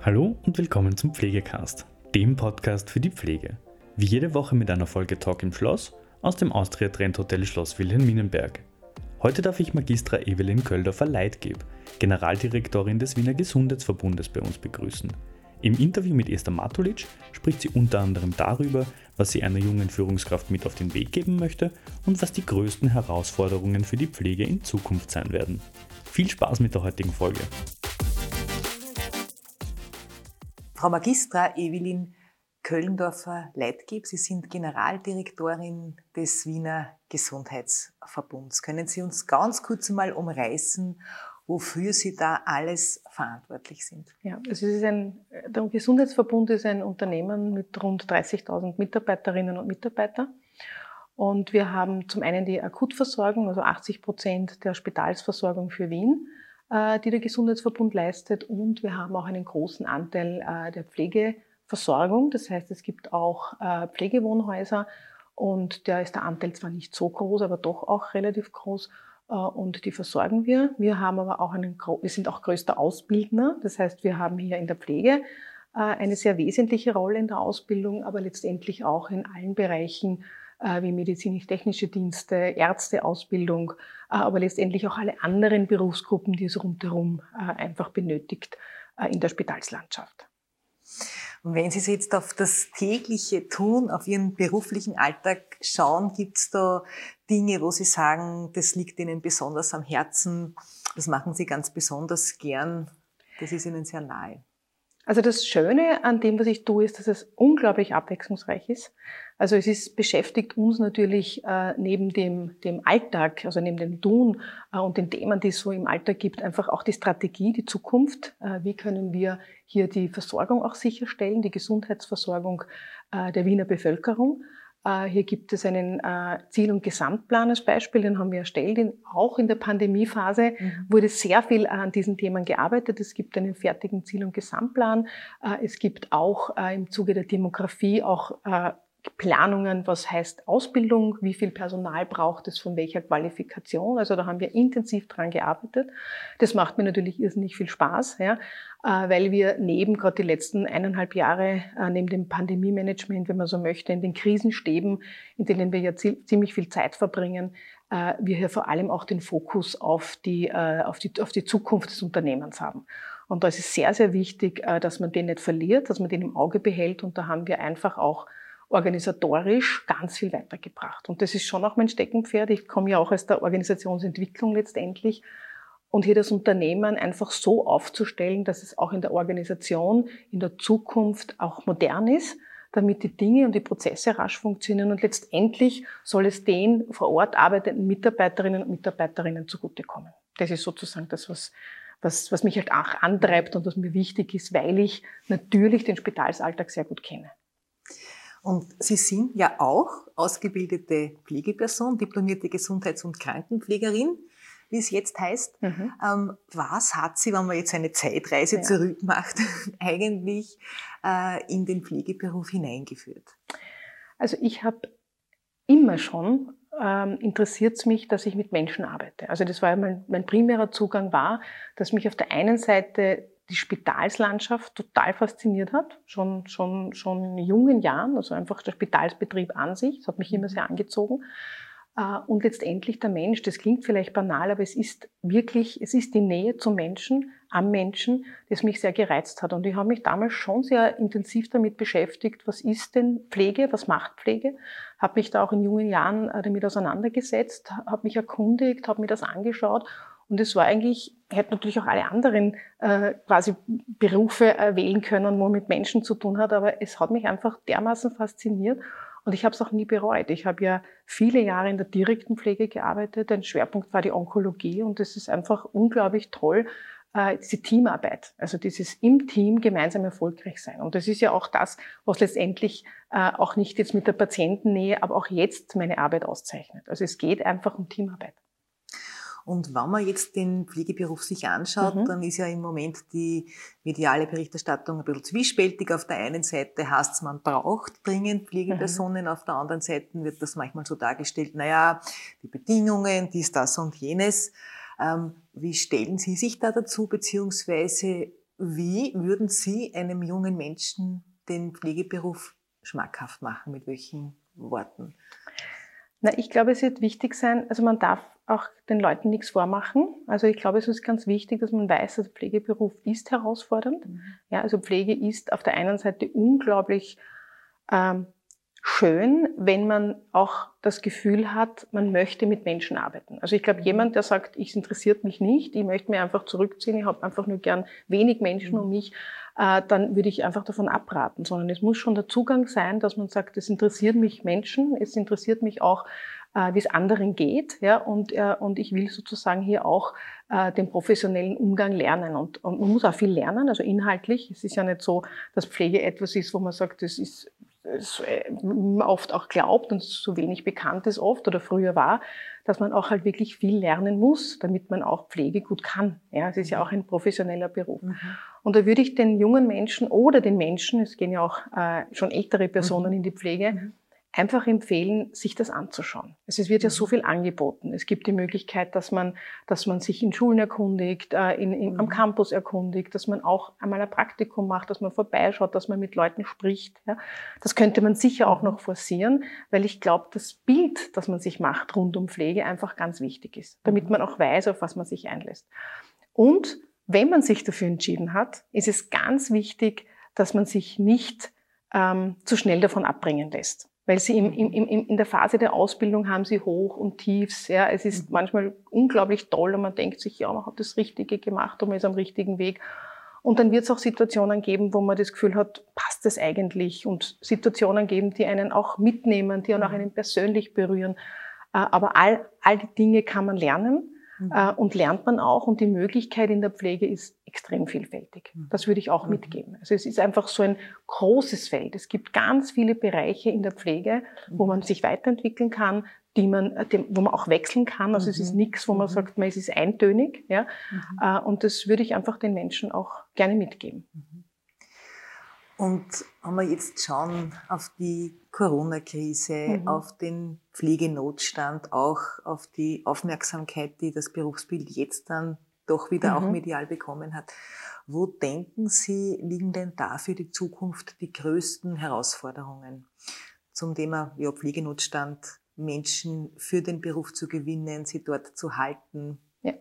Hallo und willkommen zum Pflegecast, dem Podcast für die Pflege. Wie jede Woche mit einer Folge Talk im Schloss aus dem Austria Trend Hotel Schloss Wilhelminenberg. Heute darf ich Magistra Evelyn Köldorfer-Leitgeb, Generaldirektorin des Wiener Gesundheitsverbundes, bei uns begrüßen. Im Interview mit Esther Matulic spricht sie unter anderem darüber, was sie einer jungen Führungskraft mit auf den Weg geben möchte und was die größten Herausforderungen für die Pflege in Zukunft sein werden. Viel Spaß mit der heutigen Folge. Frau Magistra Evelyn Köllendorfer-Leitgeb, Sie sind Generaldirektorin des Wiener Gesundheitsverbunds. Können Sie uns ganz kurz mal umreißen, wofür Sie da alles verantwortlich sind. Ja, also es ist ein, der Gesundheitsverbund ist ein Unternehmen mit rund 30.000 Mitarbeiterinnen und Mitarbeitern. Und wir haben zum einen die Akutversorgung, also 80 Prozent der Spitalsversorgung für Wien, die der Gesundheitsverbund leistet. Und wir haben auch einen großen Anteil äh, der Pflegeversorgung. Das heißt, es gibt auch äh, Pflegewohnhäuser. Und da ist der Anteil zwar nicht so groß, aber doch auch relativ groß. Äh, und die versorgen wir. Wir haben aber auch einen, wir sind auch größter Ausbildner. Das heißt, wir haben hier in der Pflege äh, eine sehr wesentliche Rolle in der Ausbildung, aber letztendlich auch in allen Bereichen äh, wie medizinisch-technische Dienste, Ärzteausbildung, aber letztendlich auch alle anderen Berufsgruppen, die es rundherum einfach benötigt in der Spitalslandschaft. Und wenn Sie jetzt auf das tägliche Tun, auf Ihren beruflichen Alltag schauen, gibt es da Dinge, wo Sie sagen, das liegt Ihnen besonders am Herzen, das machen Sie ganz besonders gern, das ist Ihnen sehr nahe? Also das Schöne an dem, was ich tue, ist, dass es unglaublich abwechslungsreich ist. Also es ist, beschäftigt uns natürlich äh, neben dem, dem Alltag, also neben dem Tun äh, und den Themen, die es so im Alltag gibt, einfach auch die Strategie, die Zukunft. Äh, wie können wir hier die Versorgung auch sicherstellen, die Gesundheitsversorgung äh, der Wiener Bevölkerung? Äh, hier gibt es einen äh, Ziel- und Gesamtplan als Beispiel, den haben wir erstellt. Auch in der Pandemiephase mhm. wurde sehr viel an diesen Themen gearbeitet. Es gibt einen fertigen Ziel- und Gesamtplan. Äh, es gibt auch im Zuge der Demografie auch Planungen, was heißt Ausbildung, wie viel Personal braucht es, von welcher Qualifikation. Also da haben wir intensiv dran gearbeitet. Das macht mir natürlich irrsinnig viel Spaß, ja, äh, weil wir neben gerade die letzten eineinhalb Jahre, äh, neben dem Pandemie-Management, wenn man so möchte, in den Krisenstäben, in denen wir ja ziemlich viel Zeit verbringen, äh, wir hier vor allem auch den Fokus auf die, auf die, auf die Zukunft des Unternehmens haben. Und da ist es sehr, sehr wichtig, dass man den nicht verliert, dass man den im Auge behält. Und da haben wir einfach auch organisatorisch ganz viel weitergebracht. Und das ist schon auch mein Steckenpferd. Ich komme ja auch aus der Organisationsentwicklung letztendlich. Und hier das Unternehmen einfach so aufzustellen, dass es auch in der Organisation in der Zukunft auch modern ist, damit die Dinge und die Prozesse rasch funktionieren. Und letztendlich soll es den vor Ort arbeitenden Mitarbeiterinnen und Mitarbeiterinnen zugutekommen. Das ist sozusagen das, was, was, was mich halt auch antreibt und was mir wichtig ist, weil ich natürlich den Spitalsalltag sehr gut kenne. Und Sie sind ja auch ausgebildete Pflegeperson, diplomierte Gesundheits- und Krankenpflegerin, wie es jetzt heißt. Mhm. Ähm, was hat Sie, wenn man jetzt eine Zeitreise ja. zurück macht, eigentlich äh, in den Pflegeberuf hineingeführt? Also ich habe immer schon ähm, interessiert es mich, dass ich mit Menschen arbeite. Also das war mein, mein primärer Zugang war, dass mich auf der einen Seite die Spitalslandschaft total fasziniert hat, schon, schon, schon in jungen Jahren, also einfach der Spitalsbetrieb an sich, das hat mich immer mhm. sehr angezogen. Äh, und letztendlich der Mensch, das klingt vielleicht banal, aber es ist wirklich, es ist die Nähe zum Menschen, am Menschen, das mich sehr gereizt hat. Und ich habe mich damals schon sehr intensiv damit beschäftigt, was ist denn Pflege, was macht Pflege, habe mich da auch in jungen Jahren äh, damit auseinandergesetzt, habe mich erkundigt, habe mir das angeschaut und es war eigentlich, ich hätte natürlich auch alle anderen äh, quasi Berufe äh, wählen können, wo man mit Menschen zu tun hat, aber es hat mich einfach dermaßen fasziniert und ich habe es auch nie bereut. Ich habe ja viele Jahre in der direkten Pflege gearbeitet, ein Schwerpunkt war die Onkologie und es ist einfach unglaublich toll, äh, diese Teamarbeit, also dieses im Team gemeinsam erfolgreich sein. Und das ist ja auch das, was letztendlich äh, auch nicht jetzt mit der Patientennähe, aber auch jetzt meine Arbeit auszeichnet. Also es geht einfach um Teamarbeit. Und wenn man jetzt den Pflegeberuf sich anschaut, mhm. dann ist ja im Moment die mediale Berichterstattung ein bisschen zwiespältig. Auf der einen Seite heißt es, man braucht dringend Pflegepersonen, mhm. auf der anderen Seite wird das manchmal so dargestellt, naja, die Bedingungen, dies, das und jenes. Ähm, wie stellen Sie sich da dazu, beziehungsweise wie würden Sie einem jungen Menschen den Pflegeberuf schmackhaft machen? Mit welchen Worten? Na, ich glaube, es wird wichtig sein, also man darf auch den Leuten nichts vormachen. Also ich glaube, es ist ganz wichtig, dass man weiß, dass Pflegeberuf ist herausfordernd. Mhm. Ja, also Pflege ist auf der einen Seite unglaublich ähm, schön, wenn man auch das Gefühl hat, man möchte mit Menschen arbeiten. Also ich glaube, mhm. jemand, der sagt, ich interessiert mich nicht, ich möchte mir einfach zurückziehen, ich habe einfach nur gern wenig Menschen mhm. um mich, äh, dann würde ich einfach davon abraten, sondern es muss schon der Zugang sein, dass man sagt, es interessiert mich Menschen, es interessiert mich auch, äh, wie es anderen geht, ja, und, äh, und ich will sozusagen hier auch äh, den professionellen Umgang lernen und, und man muss auch viel lernen, also inhaltlich. Es ist ja nicht so, dass Pflege etwas ist, wo man sagt, das ist oft auch glaubt und so wenig bekannt ist oft oder früher war, dass man auch halt wirklich viel lernen muss, damit man auch Pflege gut kann. Ja, es ist ja auch ein professioneller Beruf. Mhm. Und da würde ich den jungen Menschen oder den Menschen, es gehen ja auch äh, schon ältere Personen mhm. in die Pflege, mhm einfach empfehlen, sich das anzuschauen. Also es wird ja so mhm. viel angeboten. Es gibt die Möglichkeit, dass man, dass man sich in Schulen erkundigt, äh, in, in, am mhm. Campus erkundigt, dass man auch einmal ein Praktikum macht, dass man vorbeischaut, dass man mit Leuten spricht. Ja. Das könnte man sicher auch mhm. noch forcieren, weil ich glaube, das Bild, das man sich macht rund um Pflege, einfach ganz wichtig ist, damit man auch weiß, auf was man sich einlässt. Und wenn man sich dafür entschieden hat, ist es ganz wichtig, dass man sich nicht ähm, zu schnell davon abbringen lässt weil sie im, im, im, in der Phase der Ausbildung haben sie Hoch und Tiefs. Ja, es ist mhm. manchmal unglaublich toll und man denkt sich, ja, man hat das Richtige gemacht und man ist am richtigen Weg. Und dann wird es auch Situationen geben, wo man das Gefühl hat, passt das eigentlich? Und Situationen geben, die einen auch mitnehmen, die auch mhm. einen persönlich berühren. Äh, aber all, all die Dinge kann man lernen. Mhm. Äh, und lernt man auch. Und die Möglichkeit in der Pflege ist extrem vielfältig. Mhm. Das würde ich auch mhm. mitgeben. Also es ist einfach so ein großes Feld. Es gibt ganz viele Bereiche in der Pflege, wo man sich weiterentwickeln kann, die man, äh, wo man auch wechseln kann. Also es ist nichts, wo man sagt, man, es ist eintönig. Ja? Äh, und das würde ich einfach den Menschen auch gerne mitgeben. Und wenn wir jetzt schauen auf die Corona-Krise, mhm. auf den Pflegenotstand, auch auf die Aufmerksamkeit, die das Berufsbild jetzt dann doch wieder mhm. auch medial bekommen hat. Wo denken Sie, liegen denn da für die Zukunft die größten Herausforderungen zum Thema ja, Pflegenotstand, Menschen für den Beruf zu gewinnen, sie dort zu halten? Ja.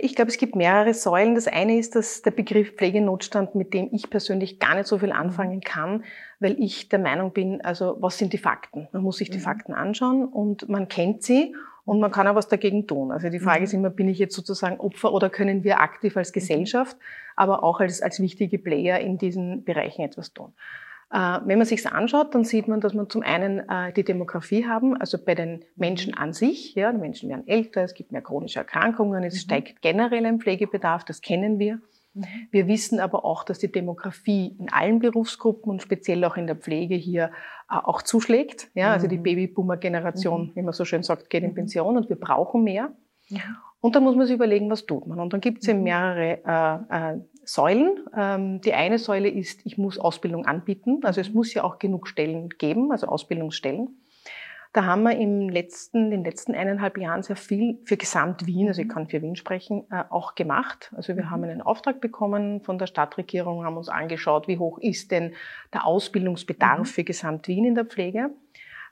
Ich glaube, es gibt mehrere Säulen. Das eine ist dass der Begriff Pflegenotstand, mit dem ich persönlich gar nicht so viel anfangen kann, weil ich der Meinung bin, also was sind die Fakten? Man muss sich die mhm. Fakten anschauen und man kennt sie und man kann auch was dagegen tun. Also die Frage mhm. ist immer, bin ich jetzt sozusagen Opfer oder können wir aktiv als mhm. Gesellschaft, aber auch als, als wichtige Player in diesen Bereichen etwas tun? Äh, wenn man sich anschaut, dann sieht man, dass man zum einen äh, die Demografie haben, also bei den Menschen an sich. Ja, die Menschen werden älter, es gibt mehr chronische Erkrankungen, es mhm. steigt generell ein Pflegebedarf, das kennen wir. Mhm. Wir wissen aber auch, dass die Demografie in allen Berufsgruppen und speziell auch in der Pflege hier äh, auch zuschlägt. Ja, also die mhm. Babyboomer-Generation, mhm. wie man so schön sagt, geht in Pension und wir brauchen mehr. Und dann muss man sich überlegen, was tut man. Und dann gibt es eben mehrere äh, äh, Säulen. Ähm, die eine Säule ist, ich muss Ausbildung anbieten. Also es muss ja auch genug Stellen geben, also Ausbildungsstellen. Da haben wir im letzten, in den letzten eineinhalb Jahren sehr viel für Gesamt Wien, also ich kann für Wien sprechen, äh, auch gemacht. Also wir haben einen Auftrag bekommen von der Stadtregierung, haben uns angeschaut, wie hoch ist denn der Ausbildungsbedarf mhm. für Gesamt Wien in der Pflege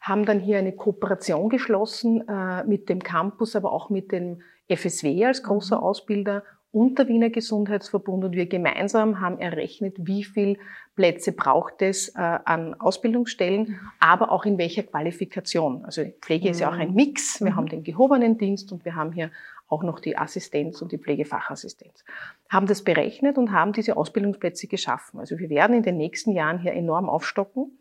haben dann hier eine Kooperation geschlossen äh, mit dem Campus, aber auch mit dem FSW als großer mhm. Ausbilder und der Wiener Gesundheitsverbund und wir gemeinsam haben errechnet, wie viel Plätze braucht es äh, an Ausbildungsstellen, aber auch in welcher Qualifikation. Also Pflege mhm. ist ja auch ein mhm. Mix. Wir mhm. haben den gehobenen Dienst und wir haben hier auch noch die Assistenz und die Pflegefachassistenz. Haben das berechnet und haben diese Ausbildungsplätze geschaffen. Also wir werden in den nächsten Jahren hier enorm aufstocken.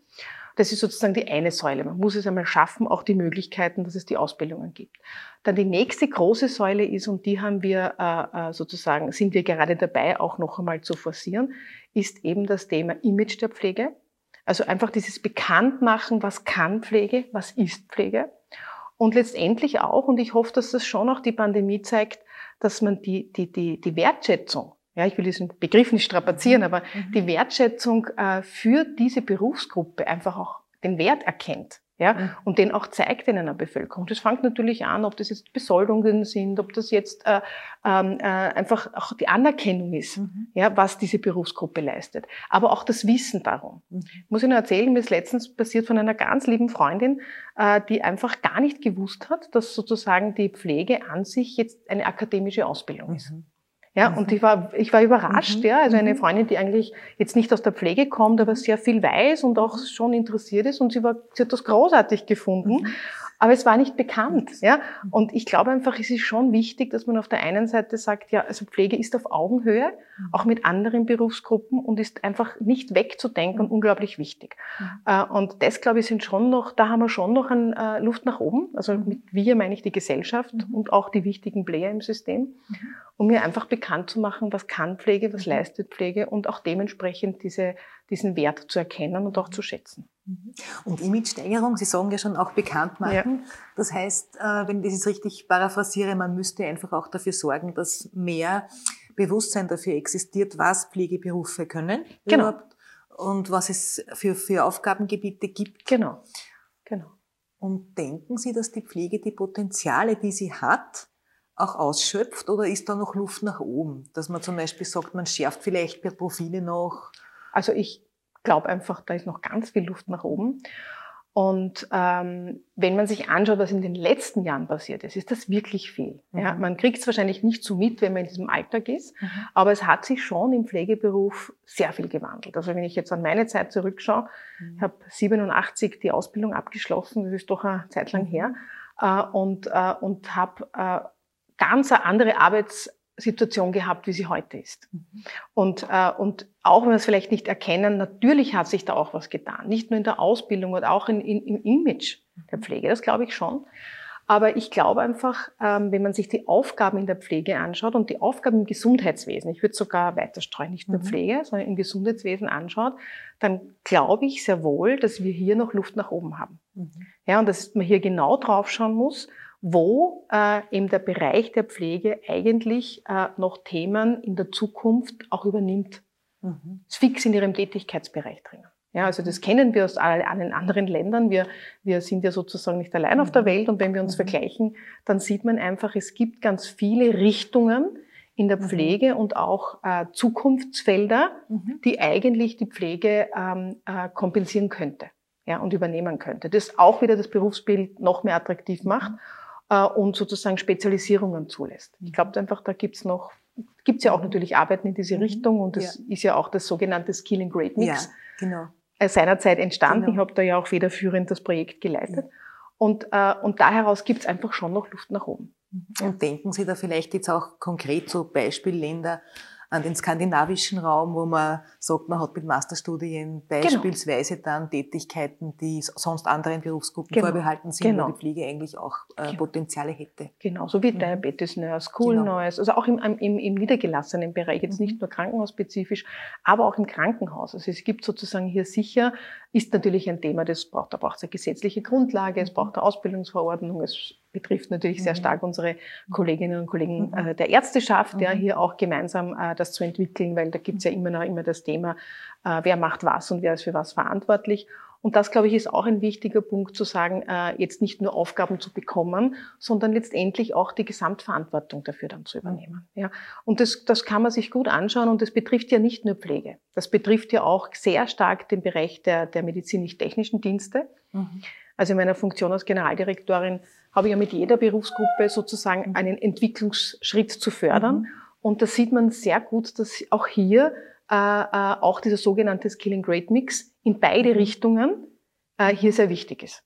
Das ist sozusagen die eine Säule. Man muss es einmal schaffen, auch die Möglichkeiten, dass es die Ausbildungen gibt. Dann die nächste große Säule ist, und die haben wir äh, äh, sozusagen, sind wir gerade dabei, auch noch einmal zu forcieren, ist eben das Thema Image der Pflege. Also einfach dieses Bekanntmachen, was kann Pflege, was ist Pflege. Und letztendlich auch, und ich hoffe, dass das schon auch die Pandemie zeigt, dass man die, die, die, die Wertschätzung ja, ich will diesen Begriff nicht strapazieren, aber mhm. die Wertschätzung äh, für diese Berufsgruppe einfach auch den Wert erkennt. ja, mhm. und den auch zeigt in einer Bevölkerung. Das fängt natürlich an, ob das jetzt Besoldungen sind, ob das jetzt äh, ähm, äh, einfach auch die Anerkennung ist, mhm. ja, was diese Berufsgruppe leistet, aber auch das Wissen darum. Mhm. Muss ich nur erzählen, mir ist letztens passiert von einer ganz lieben Freundin, äh, die einfach gar nicht gewusst hat, dass sozusagen die Pflege an sich jetzt eine akademische Ausbildung ist. Ja, mhm. und ich war, ich war überrascht, mhm. ja. Also eine mhm. Freundin, die eigentlich jetzt nicht aus der Pflege kommt, aber sehr viel weiß und auch schon interessiert ist und sie war, sie hat das großartig gefunden. Mhm. Aber es war nicht bekannt. Ja? Und ich glaube einfach, es ist schon wichtig, dass man auf der einen Seite sagt, ja, also Pflege ist auf Augenhöhe, mhm. auch mit anderen Berufsgruppen und ist einfach nicht wegzudenken und unglaublich wichtig. Mhm. Und das, glaube ich, sind schon noch, da haben wir schon noch eine äh, Luft nach oben. Also mit wir meine ich die Gesellschaft mhm. und auch die wichtigen Player im System, um mir einfach bekannt zu machen, was kann Pflege, was leistet Pflege und auch dementsprechend diese, diesen Wert zu erkennen und auch zu schätzen. Mhm. Und Imagesteigerung, Sie sagen ja schon auch bekannt machen. Ja. Das heißt, äh, wenn ich das richtig paraphrasiere, man müsste einfach auch dafür sorgen, dass mehr Bewusstsein dafür existiert, was Pflegeberufe können genau. und was es für, für Aufgabengebiete gibt. Genau. genau. Und denken Sie, dass die Pflege die Potenziale, die sie hat, auch ausschöpft oder ist da noch Luft nach oben? Dass man zum Beispiel sagt, man schärft vielleicht per Profile noch? Also ich glaube einfach, da ist noch ganz viel Luft nach oben. Und ähm, wenn man sich anschaut, was in den letzten Jahren passiert ist, ist das wirklich viel. Mhm. Ja, man kriegt es wahrscheinlich nicht so mit, wenn man in diesem Alltag ist, mhm. aber es hat sich schon im Pflegeberuf sehr viel gewandelt. Also wenn ich jetzt an meine Zeit zurückschaue, mhm. ich habe 87 die Ausbildung abgeschlossen, das ist doch eine Zeit lang mhm. her, äh, und, äh, und habe äh, ganz eine andere Arbeits Situation gehabt, wie sie heute ist. Mhm. Und, äh, und auch wenn wir es vielleicht nicht erkennen, natürlich hat sich da auch was getan. Nicht nur in der Ausbildung und auch in, in, im Image der Pflege, das glaube ich schon. Aber ich glaube einfach, ähm, wenn man sich die Aufgaben in der Pflege anschaut und die Aufgaben im Gesundheitswesen, ich würde sogar weiter streuen, nicht nur mhm. Pflege, sondern im Gesundheitswesen anschaut, dann glaube ich sehr wohl, dass wir hier noch Luft nach oben haben. Mhm. Ja, und dass man hier genau draufschauen muss wo äh, eben der Bereich der Pflege eigentlich äh, noch Themen in der Zukunft auch übernimmt. Mhm. Ist fix in ihrem Tätigkeitsbereich drinnen. Ja, also das kennen wir aus allen anderen Ländern. Wir, wir sind ja sozusagen nicht allein auf der mhm. Welt und wenn wir uns mhm. vergleichen, dann sieht man einfach, es gibt ganz viele Richtungen in der mhm. Pflege und auch äh, Zukunftsfelder, mhm. die eigentlich die Pflege ähm, äh, kompensieren könnte ja, und übernehmen könnte. Das auch wieder das Berufsbild noch mehr attraktiv macht äh, und sozusagen Spezialisierungen zulässt. Ich glaube einfach, da gibt's noch, gibt's ja auch natürlich Arbeiten in diese mhm. Richtung und das ja. ist ja auch das sogenannte Skill and Grade Mix. Ja, genau. Äh, seinerzeit entstanden. Genau. Ich habe da ja auch federführend das Projekt geleitet. Ja. Und, äh, und da heraus gibt's einfach schon noch Luft nach oben. Und denken Sie da vielleicht jetzt auch konkret so Beispielländer, an den skandinavischen Raum, wo man sagt, man hat mit Masterstudien genau. beispielsweise genau. dann Tätigkeiten, die sonst anderen Berufsgruppen genau. vorbehalten sind, genau. wo die Pflege eigentlich auch äh, genau. Potenziale hätte. Genau, so wie mhm. Diabetes Nurse, Cool genau. Nurse, also auch im, im, im niedergelassenen Bereich, jetzt mhm. nicht nur krankenhausspezifisch, aber auch im Krankenhaus. Also es gibt sozusagen hier sicher, ist natürlich ein Thema, das braucht, da braucht es eine gesetzliche Grundlage, es braucht eine Ausbildungsverordnung, es betrifft natürlich sehr mhm. stark unsere Kolleginnen und Kollegen mhm. äh, der Ärzteschaft, ja, mhm. hier auch gemeinsam äh, das zu entwickeln, weil da gibt es ja immer noch immer das Thema, äh, wer macht was und wer ist für was verantwortlich. Und das, glaube ich, ist auch ein wichtiger Punkt zu sagen, jetzt nicht nur Aufgaben zu bekommen, sondern letztendlich auch die Gesamtverantwortung dafür dann zu übernehmen. Ja. Und das, das kann man sich gut anschauen und das betrifft ja nicht nur Pflege. Das betrifft ja auch sehr stark den Bereich der, der medizinisch-technischen Dienste. Mhm. Also in meiner Funktion als Generaldirektorin habe ich ja mit jeder Berufsgruppe sozusagen mhm. einen Entwicklungsschritt zu fördern. Mhm. Und da sieht man sehr gut, dass auch hier äh, äh, auch dieser sogenannte Skilling Grade Mix in beide mhm. Richtungen äh, hier sehr wichtig ist.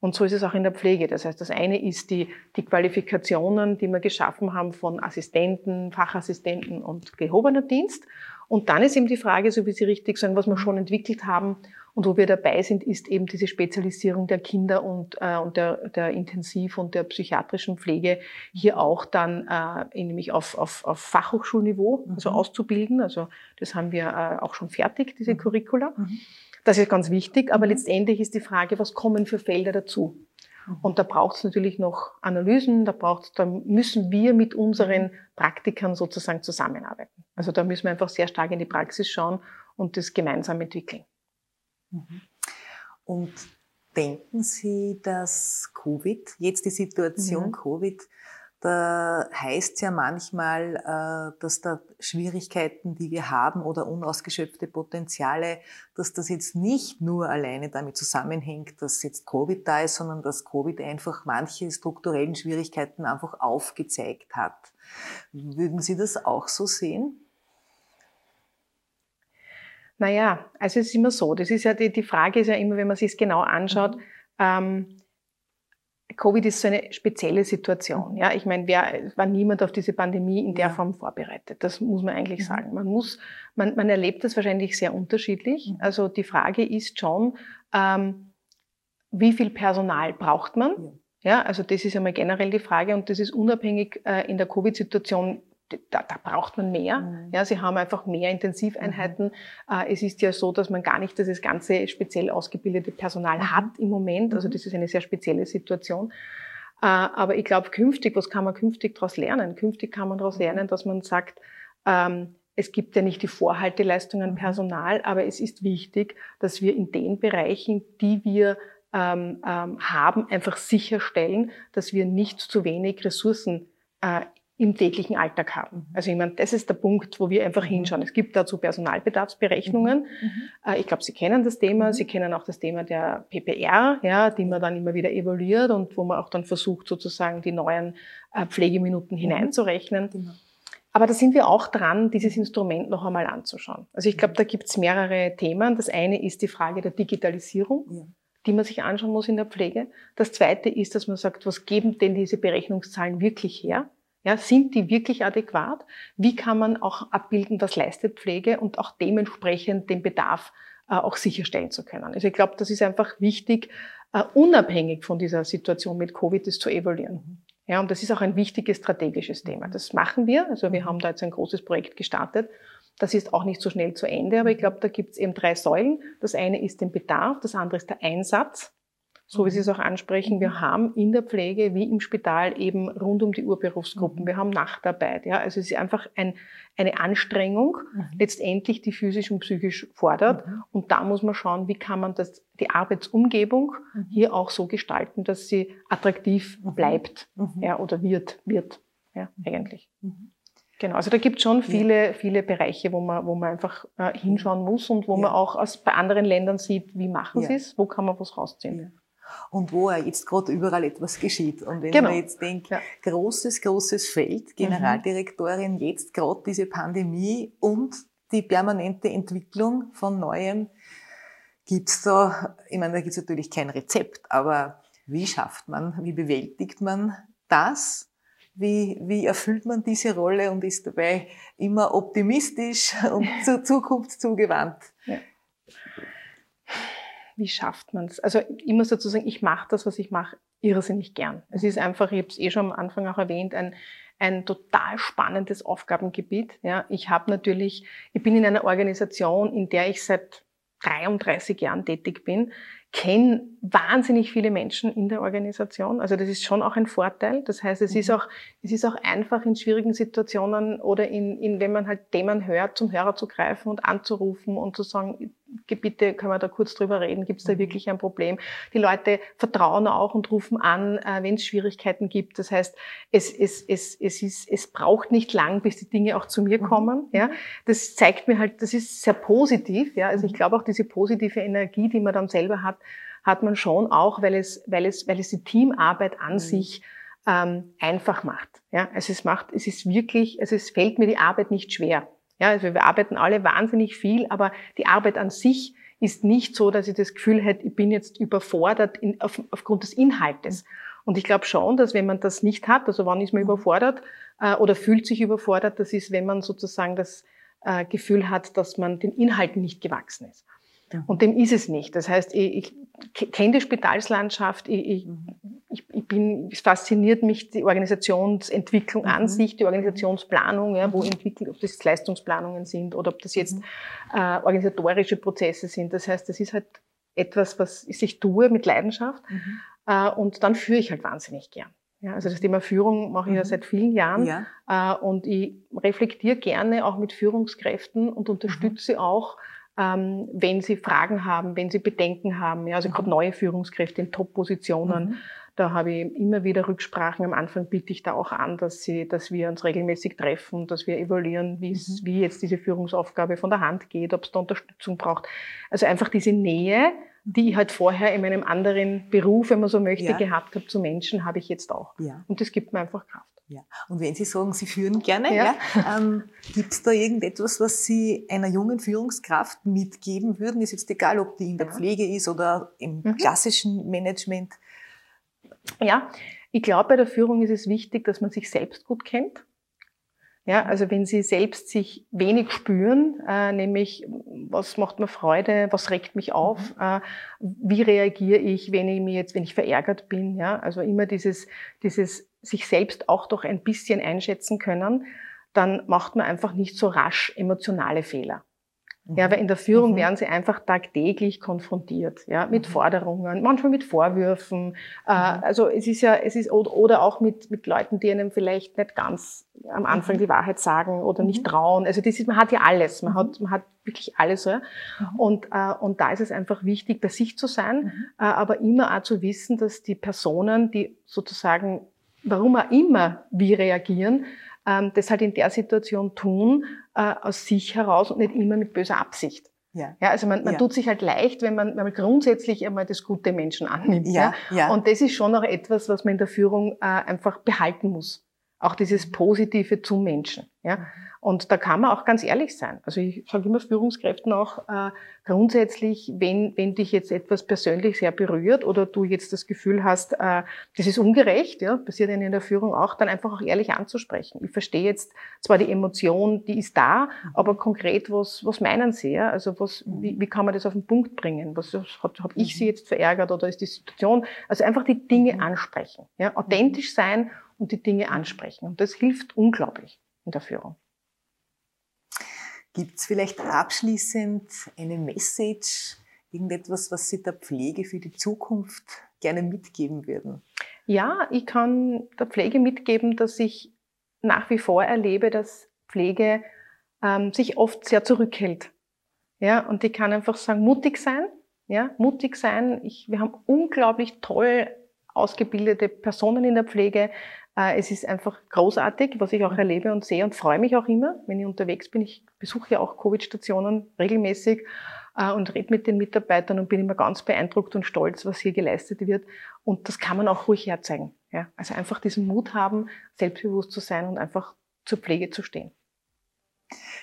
Und so ist es auch in der Pflege. Das heißt, das eine ist die, die Qualifikationen, die wir geschaffen haben von Assistenten, Fachassistenten und gehobener Dienst. Und dann ist eben die Frage, so wie Sie richtig sagen, was wir schon entwickelt haben und wo wir dabei sind, ist eben diese Spezialisierung der Kinder und, äh, und der, der Intensiv- und der psychiatrischen Pflege hier auch dann äh, nämlich auf, auf, auf Fachhochschulniveau mhm. also auszubilden. Also das haben wir äh, auch schon fertig, diese mhm. Curricula. Mhm. Das ist ganz wichtig, aber mhm. letztendlich ist die Frage, was kommen für Felder dazu? Mhm. Und da braucht es natürlich noch Analysen, da braucht's, da müssen wir mit unseren Praktikern sozusagen zusammenarbeiten. Also da müssen wir einfach sehr stark in die Praxis schauen und das gemeinsam entwickeln. Mhm. Und denken Sie, dass Covid, jetzt die Situation mhm. Covid, da heißt es ja manchmal, äh, dass da Schwierigkeiten, die wir haben oder unausgeschöpfte Potenziale, dass das jetzt nicht nur alleine damit zusammenhängt, dass jetzt Covid da ist, sondern dass Covid einfach manche strukturellen Schwierigkeiten einfach aufgezeigt hat. Würden Sie das auch so sehen? Naja, also es ist immer so. Das ist ja die, die Frage ist ja immer, wenn man sich es genau anschaut, mhm. ähm, Covid ist so eine spezielle Situation. Ja, ich meine, wer war niemand auf diese Pandemie in der Form vorbereitet? Das muss man eigentlich mhm. sagen. Man muss, man, man erlebt das wahrscheinlich sehr unterschiedlich. Mhm. Also die Frage ist schon, ähm, wie viel Personal braucht man? Ja, also das ist einmal generell die Frage und das ist unabhängig äh, in der Covid-Situation da, da braucht man mehr. Mhm. Ja, sie haben einfach mehr Intensiveinheiten. Mhm. Äh, es ist ja so, dass man gar nicht das ganze speziell ausgebildete Personal mhm. hat im Moment. Also mhm. das ist eine sehr spezielle Situation. Äh, aber ich glaube, künftig, was kann man künftig daraus lernen? Künftig kann man daraus lernen, dass man sagt, ähm, es gibt ja nicht die Vorhalteleistung an. Personal, aber es ist wichtig, dass wir in den Bereichen, die wir ähm, ähm, haben, einfach sicherstellen, dass wir nicht zu wenig Ressourcen äh, im täglichen Alltag haben. Mhm. Also ich meine, das ist der Punkt, wo wir einfach mhm. hinschauen. Es gibt dazu Personalbedarfsberechnungen. Mhm. Äh, ich glaube, Sie kennen das Thema. Sie kennen auch das Thema der PPR, ja, die man dann immer wieder evaluiert und wo man auch dann versucht, sozusagen die neuen äh, Pflegeminuten hineinzurechnen. Genau. Aber da sind wir auch dran, dieses Instrument noch einmal anzuschauen. Also ich glaube, da gibt es mehrere Themen. Das eine ist die Frage der Digitalisierung. Ja die man sich anschauen muss in der Pflege. Das zweite ist, dass man sagt, was geben denn diese Berechnungszahlen wirklich her? Ja, sind die wirklich adäquat? Wie kann man auch abbilden, was leistet Pflege und auch dementsprechend den Bedarf äh, auch sicherstellen zu können? Also ich glaube, das ist einfach wichtig, äh, unabhängig von dieser Situation mit Covid das zu evaluieren. Ja, und das ist auch ein wichtiges strategisches Thema. Das machen wir. Also wir haben da jetzt ein großes Projekt gestartet. Das ist auch nicht so schnell zu Ende, aber ich glaube, da gibt es eben drei Säulen. Das eine ist den Bedarf, das andere ist der Einsatz so wie Sie es auch ansprechen, wir haben in der Pflege wie im Spital eben rund um die Urberufsgruppen. Mhm. Wir haben Nachtarbeit. Ja, also es ist einfach ein, eine Anstrengung, mhm. letztendlich die physisch und psychisch fordert. Mhm. Und da muss man schauen, wie kann man das, die Arbeitsumgebung mhm. hier auch so gestalten, dass sie attraktiv mhm. bleibt, mhm. ja, oder wird, wird, ja, eigentlich. Genau, also da gibt es schon viele, ja. viele Bereiche, wo man, wo man einfach äh, hinschauen muss und wo ja. man auch aus, bei anderen Ländern sieht, wie machen ja. sie es, wo kann man was rausziehen und wo er jetzt gerade überall etwas geschieht. Und wenn genau. man jetzt denkt, ja. großes, großes Feld. Generaldirektorin, mhm. jetzt gerade diese Pandemie und die permanente Entwicklung von Neuem, gibt's da, ich meine, da gibt's natürlich kein Rezept, aber wie schafft man, wie bewältigt man das? Wie, wie erfüllt man diese Rolle und ist dabei immer optimistisch und zur Zukunft zugewandt? Ja wie schafft man es? Also immer sozusagen, ich mache das, was ich mache, irrsinnig gern. Es ist einfach, ich habe es eh schon am Anfang auch erwähnt, ein, ein total spannendes Aufgabengebiet. Ja, ich habe natürlich, ich bin in einer Organisation, in der ich seit 33 Jahren tätig bin, kenne wahnsinnig viele Menschen in der Organisation. Also das ist schon auch ein Vorteil. Das heißt, es ist mhm. auch, es ist auch einfach in schwierigen Situationen oder in, in, wenn man halt Themen hört, zum Hörer zu greifen und anzurufen und zu sagen, bitte können wir da kurz drüber reden, gibt es da mhm. wirklich ein Problem? Die Leute vertrauen auch und rufen an, äh, wenn es Schwierigkeiten gibt. Das heißt, es, es, es, es, ist, es braucht nicht lang, bis die Dinge auch zu mir mhm. kommen. Ja? Das zeigt mir halt, das ist sehr positiv. Ja? Also ich mhm. glaube auch diese positive Energie, die man dann selber hat, hat man schon auch, weil es, weil es, weil es die Teamarbeit an sich ähm, einfach macht. Ja, also es macht, es ist wirklich, also es fällt mir die Arbeit nicht schwer. Ja, also wir arbeiten alle wahnsinnig viel, aber die Arbeit an sich ist nicht so, dass ich das Gefühl hätte, ich bin jetzt überfordert in, auf, aufgrund des Inhaltes. Und ich glaube schon, dass wenn man das nicht hat, also wann ist man überfordert äh, oder fühlt sich überfordert, das ist, wenn man sozusagen das äh, Gefühl hat, dass man den Inhalten nicht gewachsen ist. Und dem ist es nicht. Das heißt, ich, ich kenne die Spitalslandschaft, ich, ich, mhm. ich, bin, es fasziniert mich die Organisationsentwicklung mhm. an sich, die Organisationsplanung, ja, wo mhm. entwickelt, ob das Leistungsplanungen sind oder ob das jetzt mhm. äh, organisatorische Prozesse sind. Das heißt, das ist halt etwas, was ich tue mit Leidenschaft mhm. äh, und dann führe ich halt wahnsinnig gern. Ja, also das Thema Führung mache ich ja seit vielen Jahren ja. äh, und ich reflektiere gerne auch mit Führungskräften und unterstütze auch ähm, wenn sie Fragen haben, wenn sie Bedenken haben. Ja, also gerade neue Führungskräfte in Top-Positionen. Mhm. Da habe ich immer wieder Rücksprachen. Am Anfang biete ich da auch an, dass, sie, dass wir uns regelmäßig treffen, dass wir evaluieren, mhm. wie jetzt diese Führungsaufgabe von der Hand geht, ob es da Unterstützung braucht. Also einfach diese Nähe, die ich halt vorher in meinem anderen Beruf, wenn man so möchte, ja. gehabt habe zu Menschen, habe ich jetzt auch. Ja. Und das gibt mir einfach Kraft. Ja. Und wenn Sie sagen, Sie führen gerne, ja. ja ähm, gibt es da irgendetwas, was Sie einer jungen Führungskraft mitgeben würden? Ist jetzt egal, ob die in der Pflege ist oder im mhm. klassischen Management. Ja, ich glaube, bei der Führung ist es wichtig, dass man sich selbst gut kennt. Ja, also wenn Sie selbst sich wenig spüren, äh, nämlich was macht mir Freude, was regt mich auf, mhm. äh, wie reagiere ich, wenn ich mir jetzt, wenn ich verärgert bin, ja, also immer dieses, dieses sich selbst auch doch ein bisschen einschätzen können, dann macht man einfach nicht so rasch emotionale Fehler. Ja, weil in der Führung mhm. werden sie einfach tagtäglich konfrontiert, ja, mit mhm. Forderungen, manchmal mit Vorwürfen. Äh, mhm. also es ist ja, es ist oder auch mit mit Leuten, die einem vielleicht nicht ganz am Anfang mhm. die Wahrheit sagen oder nicht mhm. trauen. Also das ist, man hat ja alles, man hat man hat wirklich alles. Ja? Und äh, und da ist es einfach wichtig, bei sich zu sein, äh, aber immer auch zu wissen, dass die Personen, die sozusagen, warum auch immer wie reagieren, das halt in der Situation tun, äh, aus sich heraus und nicht immer mit böser Absicht. Ja. ja, also man, man ja. tut sich halt leicht, wenn man, wenn man grundsätzlich einmal das gute Menschen annimmt. Ja, ja. ja. Und das ist schon auch etwas, was man in der Führung äh, einfach behalten muss. Auch dieses Positive zum Menschen. Ja. Mhm. Und da kann man auch ganz ehrlich sein. Also ich sage immer Führungskräften auch äh, grundsätzlich, wenn, wenn dich jetzt etwas persönlich sehr berührt oder du jetzt das Gefühl hast, äh, das ist ungerecht, ja, passiert in der Führung auch, dann einfach auch ehrlich anzusprechen. Ich verstehe jetzt zwar die Emotion, die ist da, aber konkret, was, was meinen Sie? Ja? Also was, wie, wie kann man das auf den Punkt bringen? Was hat, habe ich Sie jetzt verärgert oder ist die Situation? Also einfach die Dinge mhm. ansprechen, ja, authentisch sein und die Dinge ansprechen. Und das hilft unglaublich in der Führung. Gibt es vielleicht abschließend eine Message, irgendetwas, was Sie der Pflege für die Zukunft gerne mitgeben würden? Ja, ich kann der Pflege mitgeben, dass ich nach wie vor erlebe, dass Pflege ähm, sich oft sehr zurückhält. Ja, und ich kann einfach sagen, mutig sein. Ja, mutig sein. Ich, wir haben unglaublich toll ausgebildete Personen in der Pflege, es ist einfach großartig, was ich auch erlebe und sehe und freue mich auch immer, wenn ich unterwegs bin. Ich besuche ja auch Covid-Stationen regelmäßig äh, und rede mit den Mitarbeitern und bin immer ganz beeindruckt und stolz, was hier geleistet wird. Und das kann man auch ruhig herzeigen. Ja? Also einfach diesen Mut haben, selbstbewusst zu sein und einfach zur Pflege zu stehen.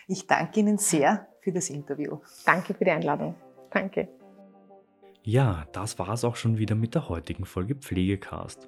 Ich danke Ihnen sehr für das Interview. Danke für die Einladung. Danke. Ja, das war es auch schon wieder mit der heutigen Folge Pflegecast.